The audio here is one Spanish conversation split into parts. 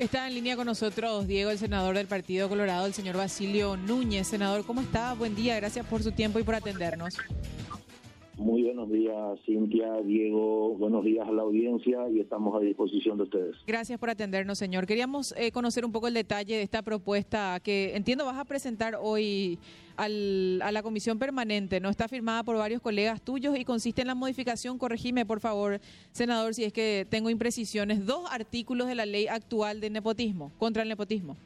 Está en línea con nosotros Diego, el senador del Partido Colorado, el señor Basilio Núñez. Senador, ¿cómo está? Buen día, gracias por su tiempo y por atendernos. Muy buenos días, Cintia, Diego, buenos días a la audiencia y estamos a disposición de ustedes. Gracias por atendernos, señor. Queríamos eh, conocer un poco el detalle de esta propuesta que entiendo vas a presentar hoy al, a la comisión permanente. No está firmada por varios colegas tuyos y consiste en la modificación, corregime por favor, senador, si es que tengo imprecisiones, dos artículos de la ley actual de nepotismo, contra el nepotismo.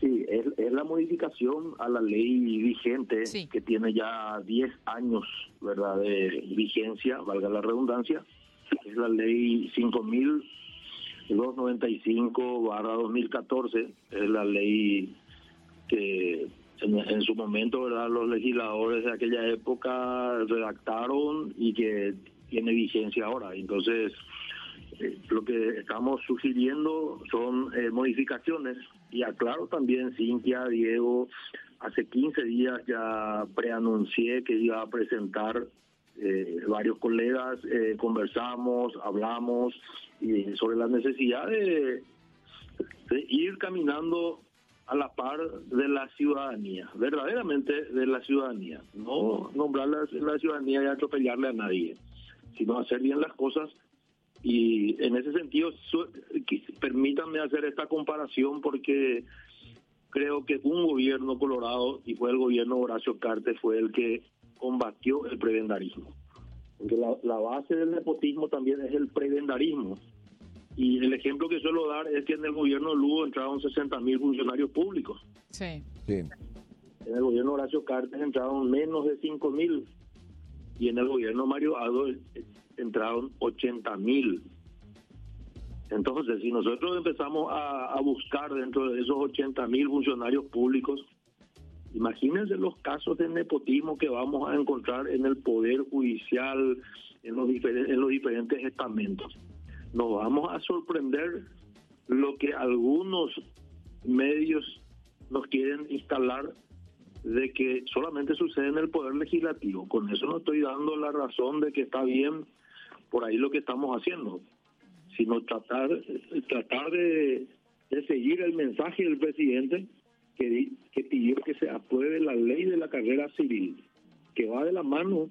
Sí, es, la modificación a la ley vigente que tiene ya 10 años verdad de vigencia, valga la redundancia, es la ley 5295-2014, es la ley que en, su momento verdad los legisladores de aquella época redactaron y que tiene vigencia ahora. Entonces, eh, lo que estamos sugiriendo son eh, modificaciones y aclaro también, Cintia, Diego, hace 15 días ya preanuncié que iba a presentar eh, varios colegas, conversamos, hablamos sobre la necesidad de, ir caminando a la par de la ciudadanía, verdaderamente de la ciudadanía, no nombrar la, la ciudadanía y atropellarle a nadie, sino hacer bien las cosas y en ese sentido, permítanme hacer esta comparación porque creo que un gobierno colorado, y fue el gobierno Horacio Carte, fue el que combatió el prebendarismo. Porque la, base del nepotismo también es el prebendarismo. Y el ejemplo que suelo dar es que en el gobierno de Lugo entraron 60 mil funcionarios públicos. Sí. sí. En el gobierno Horacio Cartes entraron menos de 5 mil. Y en el gobierno Mario Aldo entraron 80 mil. Entonces, si nosotros empezamos a, buscar dentro de esos 80 mil funcionarios públicos, imagínense los casos de nepotismo que vamos a encontrar en el Poder Judicial, en los, en los diferentes estamentos. Nos vamos a sorprender lo que algunos medios nos quieren instalar de que solamente sucede en el Poder Legislativo. Con eso no estoy dando la razón de que está bien por ahí lo que estamos haciendo, sino tratar, tratar de, seguir el mensaje del presidente que, que pidió que se apruebe la ley de la carrera civil, que va de la mano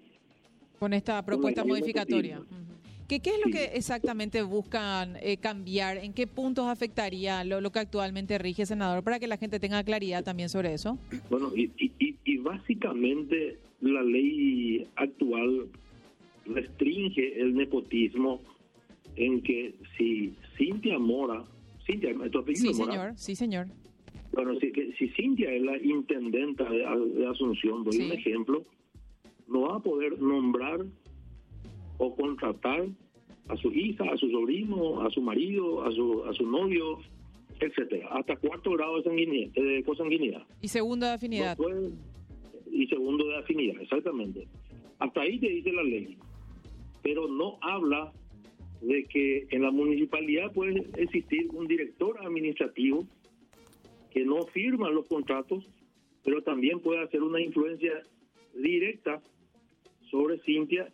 con esta propuesta modificatoria. ¿Qué, ¿Qué, es lo que exactamente buscan eh, cambiar? ¿En qué puntos afectaría lo, que actualmente rige, senador, para que la gente tenga claridad también sobre eso? Bueno, y, y, y básicamente la ley actual restringe el nepotismo en que si Cintia Mora, Cintia, ¿tu apellido sí, señor, sí, señor. Bueno, si, si Cintia es la intendenta de, Asunción, doy un ejemplo, no va a poder nombrar o contratar a su hija, a su sobrino, a su marido, a su, a su novio, etcétera, hasta cuarto grado de, sanguinidad, de cosanguinidad. Y segundo de afinidad. y segundo de afinidad, exactamente. Hasta ahí te dice la ley pero no habla de que en la municipalidad puede existir un director administrativo que no firma los contratos, pero también puede hacer una influencia directa sobre Cintia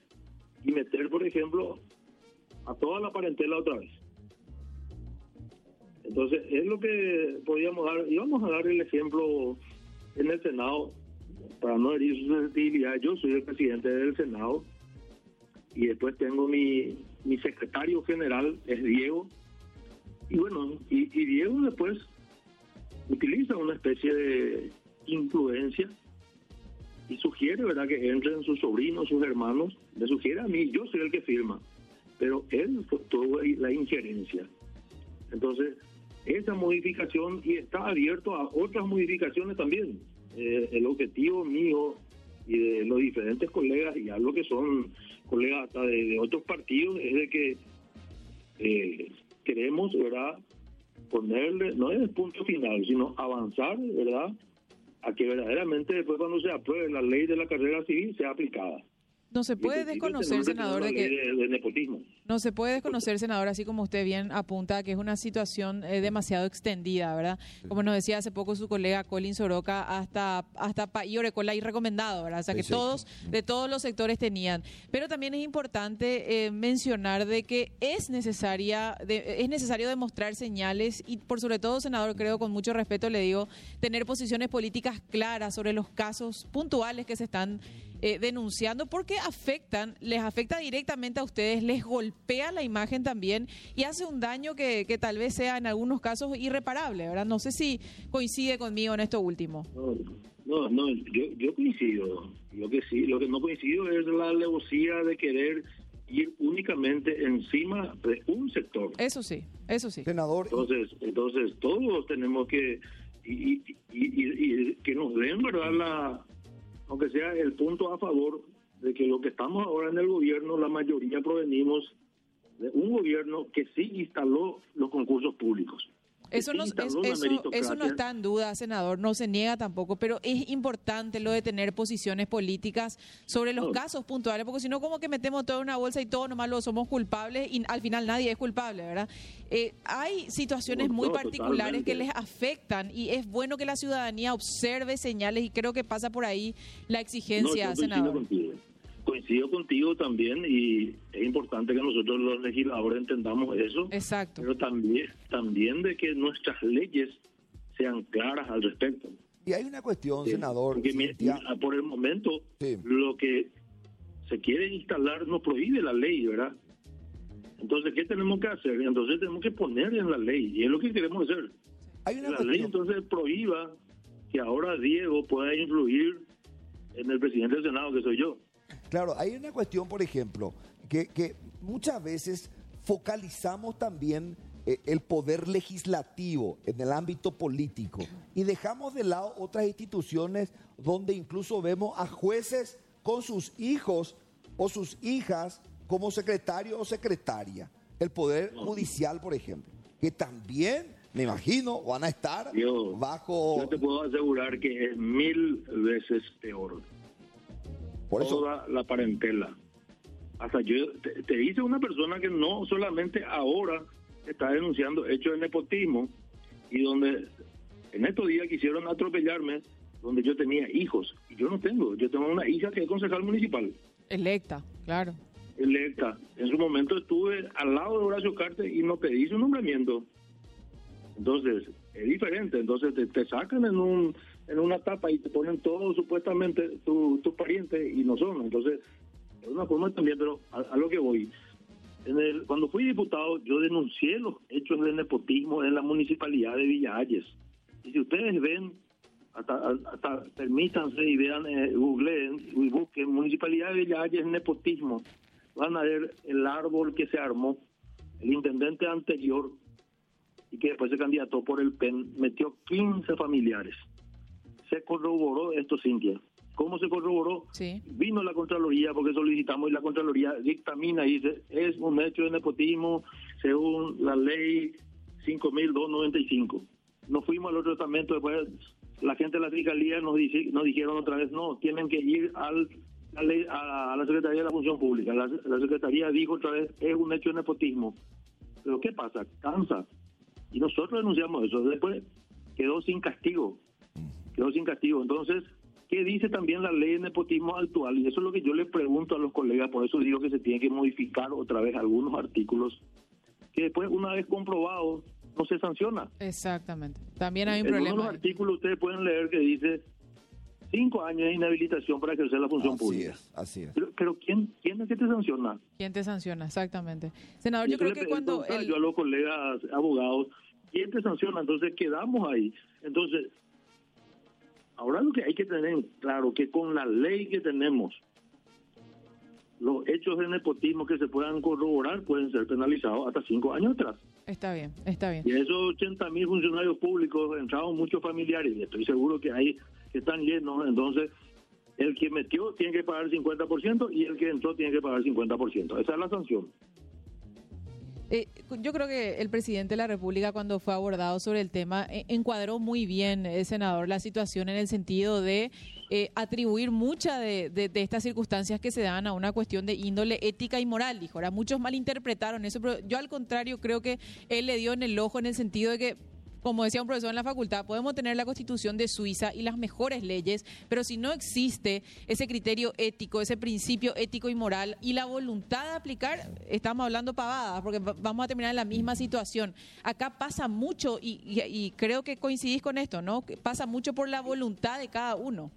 y meter, por ejemplo, a toda la parentela otra vez. Entonces, es lo que podríamos dar, y vamos a dar el ejemplo en el Senado, para no herir su sensibilidad, yo soy el presidente del Senado, y después tengo mi, mi secretario general, es Diego, y bueno, y, Diego después utiliza una especie de influencia y sugiere, ¿verdad?, que entren sus sobrinos, sus hermanos, me sugiere a mí, yo soy el que firma, pero él tuvo la injerencia. Entonces, esa modificación, y está abierto a otras modificaciones también. Eh, el objetivo mío y de los diferentes colegas, y algo que son colegas hasta de, otros partidos, es de que eh, queremos, ¿verdad?, ponerle, no es el punto final, sino avanzar, ¿verdad?, a que verdaderamente después cuando se apruebe la ley de la carrera civil sea aplicada. No se puede desconocer, senador, de que... nepotismo. No se puede desconocer, senador, así como usted bien apunta, que es una situación eh, demasiado extendida, ¿verdad? Como nos decía hace poco su colega Colin Soroka, hasta, hasta y Orecola y recomendado, ¿verdad? O sea, que todos, de todos los sectores tenían. Pero también es importante eh, mencionar de que es necesaria, es necesario demostrar señales y, por sobre todo, senador, creo, con mucho respeto le digo, tener posiciones políticas claras sobre los casos puntuales que se están eh, denunciando porque afectan, les afecta directamente a ustedes, les golpea la imagen también y hace un daño que, que tal vez sea en algunos casos irreparable, ¿verdad? No sé si coincide conmigo en esto último. No, no, yo, yo coincido. Lo que sí, lo que no coincido es la alevosía de querer ir únicamente encima de un sector. Eso sí, eso sí. Senador. Entonces, entonces todos tenemos que y, y que nos den, ¿verdad? La, aunque sea el punto a favor de que lo que estamos ahora en el gobierno, la mayoría provenimos de un gobierno que sí instaló los concursos públicos. Eso no, eso, no está en duda, senador, no se niega tampoco, pero es importante lo de tener posiciones políticas sobre los casos puntuales, porque si no, como que metemos todo en una bolsa y todos nomás lo somos culpables y al final nadie es culpable, ¿verdad? Eh, hay situaciones muy particulares que les afectan y es bueno que la ciudadanía observe señales y creo que pasa por ahí la exigencia, senador coincido contigo también y es importante que nosotros los legisladores entendamos eso. Exacto. Pero también, también de que nuestras leyes sean claras al respecto. Y hay una cuestión, senador. por el momento, lo que se quiere instalar no prohíbe la ley, ¿verdad? Entonces, ¿qué tenemos que hacer? Entonces tenemos que poner en la ley, y es lo que queremos hacer. Hay una la ley entonces prohíba que ahora Diego pueda influir en el presidente del Senado, que soy yo. Claro, hay una cuestión, por ejemplo, que, muchas veces focalizamos también eh, el poder legislativo en el ámbito político y dejamos de lado otras instituciones donde incluso vemos a jueces con sus hijos o sus hijas como secretario o secretaria. El poder judicial, por ejemplo, que también, me imagino, van a estar bajo... Yo te puedo asegurar que es mil veces peor por eso, toda la parentela. Hasta yo te, dice una persona que no solamente ahora está denunciando hechos de nepotismo y donde en estos días quisieron atropellarme donde yo tenía hijos y yo no tengo, yo tengo una hija que es concejal municipal. Electa, claro. Electa. En su momento estuve al lado de Horacio Carte y no pedí su nombramiento. Entonces, es diferente. Entonces te, sacan en un en una tapa y te ponen todo supuestamente tus tu parientes y no son. Entonces, es una forma también, pero a, lo que voy. En el, cuando fui diputado, yo denuncié los hechos de nepotismo en la municipalidad de Villa Y si ustedes ven, hasta, permítanse y vean, eh, googleen y busquen municipalidad de Villa nepotismo, van a ver el árbol que se armó. El intendente anterior y que después se candidató por el PEN metió 15 familiares se corroboró esto, Cintia. ¿Cómo se corroboró? Sí. Vino la Contraloría porque solicitamos y la Contraloría dictamina y dice, es un hecho de nepotismo según la ley 5.295. Nos fuimos al otro tratamiento, después la gente de la Fiscalía nos, nos dijeron otra vez, no, tienen que ir al, a, la Secretaría de la Función Pública. La, la Secretaría dijo otra vez, es un hecho de nepotismo. Pero ¿qué pasa? Cansa. Y nosotros denunciamos eso. Después quedó sin castigo quedó sin castigo. Entonces, ¿qué dice también la ley de nepotismo actual? Y eso es lo que yo le pregunto a los colegas, por eso digo que se tiene que modificar otra vez algunos artículos, que después, una vez comprobado, no se sanciona. Exactamente. También hay un problema. En los artículos ustedes pueden leer que dice cinco años de inhabilitación para ejercer la función pública. así es. Pero, ¿quién, ¿quién es que te sanciona? ¿Quién te sanciona? Exactamente. Senador, yo creo que cuando... Yo a los colegas abogados, ¿quién te sanciona? Entonces quedamos ahí. Entonces, Ahora lo que hay que tener claro que con la ley que tenemos, los hechos de nepotismo que se puedan corroborar pueden ser penalizados hasta cinco años atrás. Está bien, está bien. Y esos 80 mil funcionarios públicos entraron muchos familiares y estoy seguro que que están llenos. Entonces, el que metió tiene que pagar el 50% y el que entró tiene que pagar el 50%. Esa es la sanción. Eh, yo creo que el presidente de la República cuando fue abordado sobre el tema eh, encuadró muy bien, el senador, la situación en el sentido de eh, atribuir muchas de, de, de, estas circunstancias que se dan a una cuestión de índole ética y moral, dijo. Ahora, muchos malinterpretaron eso, pero yo al contrario creo que él le dio en el ojo en el sentido de que como decía un profesor en la facultad, podemos tener la constitución de Suiza y las mejores leyes, pero si no existe ese criterio ético, ese principio ético y moral y la voluntad de aplicar, estamos hablando pavadas, porque vamos a terminar en la misma situación. Acá pasa mucho, y, creo que coincidís con esto, ¿no? Pasa mucho por la voluntad de cada uno.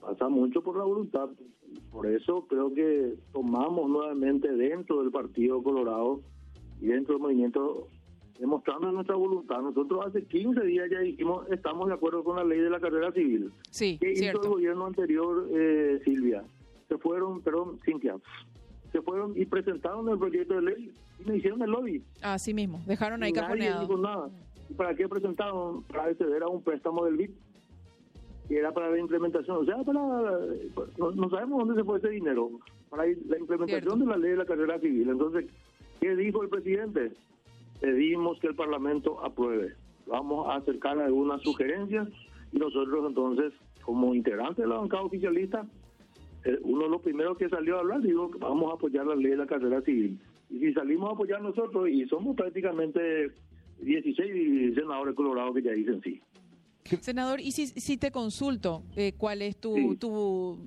Pasa mucho por la voluntad. Por eso creo que tomamos nuevamente dentro del Partido Colorado y dentro del movimiento demostrando nuestra voluntad. Nosotros hace 15 días ya dijimos, estamos de acuerdo con la ley de la carrera civil. Sí, ¿Qué cierto. hizo el gobierno anterior, eh, Silvia? Se fueron, perdón, Cintia, se fueron y presentaron el proyecto de ley y me hicieron el lobby. Así mismo, dejaron ahí cajoneado. dijo nada. ¿Y para qué presentaron? Para acceder a un préstamo del BID, que era para la implementación. O sea, para no, no sabemos dónde se fue ese dinero. Para la implementación Cierto. de la ley de la carrera civil. Entonces, ¿qué dijo el presidente? Pedimos que el Parlamento apruebe. Vamos a acercar algunas sugerencias y nosotros entonces, como integrantes de la bancada oficialista, eh, uno de los primeros que salió a hablar dijo que vamos a apoyar la ley de la carrera civil. Y si salimos a apoyar nosotros, y somos prácticamente 16 senadores colorados que ya dicen sí. Senador, y si, si te consulto, eh, ¿cuál es tu, Sí. tu,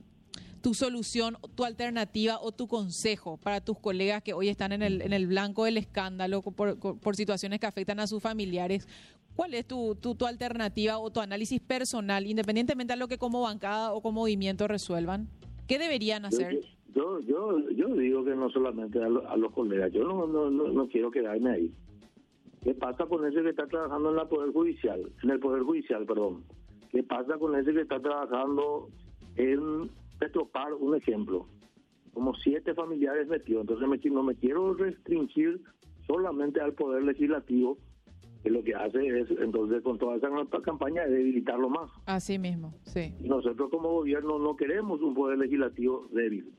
tu solución, tu alternativa o tu consejo para tus colegas que hoy están en el, en el blanco del escándalo por, por situaciones que afectan a sus familiares? ¿Cuál es tu, tu, tu alternativa o tu análisis personal, independientemente de lo que como bancada o como movimiento resuelvan? ¿Qué deberían hacer? Yo, yo, yo, yo digo que no solamente a, lo- a los colegas, yo no, no, no, no quiero quedarme ahí. ¿Qué pasa con ese que está trabajando en la Poder Judicial? En el Poder Judicial, perdón. ¿Qué pasa con ese que está trabajando en Petropar, un ejemplo? Como siete familiares metidos. Entonces me, no me quiero restringir solamente al Poder Legislativo, que lo que hace es, entonces, con toda esa campaña, es debilitarlo más. Así mismo, sí. Y nosotros como gobierno no queremos un poder legislativo débil.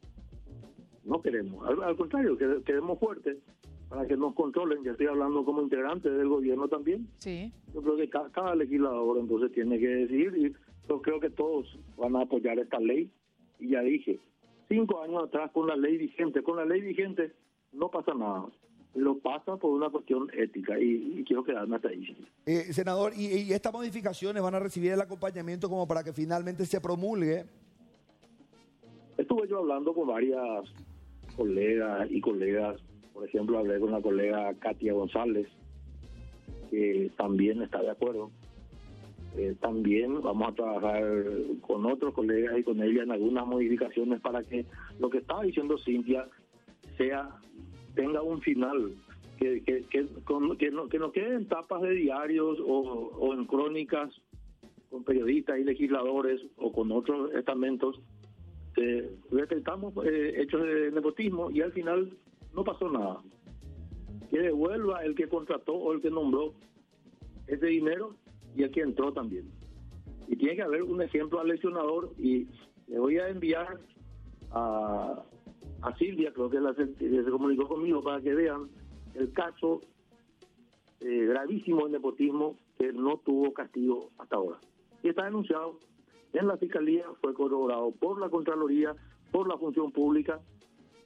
No queremos. Al, al contrario, que- queremos fuertes para que nos controlen. Ya estoy hablando como integrante del gobierno también. Sí. Yo creo que ca- cada, legislador entonces tiene que decidir y yo creo que todos van a apoyar esta ley. Y ya dije, cinco años atrás con la ley vigente, con la ley vigente no pasa nada. Lo pasa por una cuestión ética y, y quiero quedarme hasta ahí. Eh, senador, y, y estas modificaciones van a recibir el acompañamiento como para que finalmente se promulgue? Estuve yo hablando con varias colegas y colegas, por ejemplo, hablé con la colega Katia González, que también está de acuerdo. Eh, también vamos a trabajar con otros colegas y con ella en algunas modificaciones para que lo que estaba diciendo Cintia sea tenga un final, que, que, que, que no, que no quede en tapas de diarios o, o en crónicas con periodistas y legisladores o con otros estamentos eh, detectamos eh, hechos de nepotismo y al final no pasó nada. Que devuelva el que contrató o el que nombró ese dinero y el que entró también. Y tiene que haber un ejemplo al lesionador y le voy a enviar a, a Silvia, creo que la, se comunicó conmigo para que vean el caso eh, gravísimo de nepotismo que no tuvo castigo hasta ahora. Y está denunciado en la Fiscalía, fue corroborado por la Contraloría, por la Función Pública,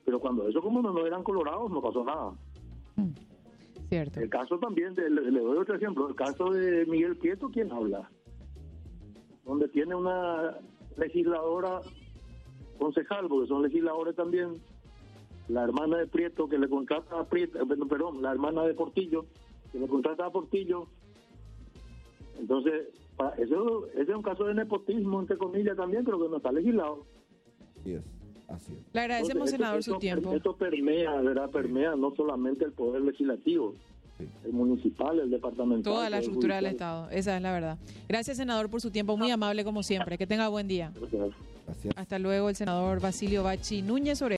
pero cuando eso como no, no eran colorados no pasó nada. Cierto. El caso también, de- le, le doy otro ejemplo, el caso de Miguel Prieto, ¿quién habla? Donde tiene una legisladora concejal, porque son legisladores también, la hermana de Prieto que le contrata a Prieto, eh, perdón, la hermana de Portillo, que le contrata a Portillo. Entonces, eso, ese es un caso de nepotismo, entre comillas, también, pero que no está legislado. Así es, así es. Le agradecemos, Entonces, senador, esto, su tiempo. Esto permea, ¿verdad? Permea no solamente el poder legislativo, Sí. el municipal, el departamental. Toda la estructura del. Estado, esa es la verdad. Gracias, senador, por su tiempo, muy amable como siempre. Que tenga buen día. Gracias. Hasta luego, el senador Basilio Bachi Núñez sobre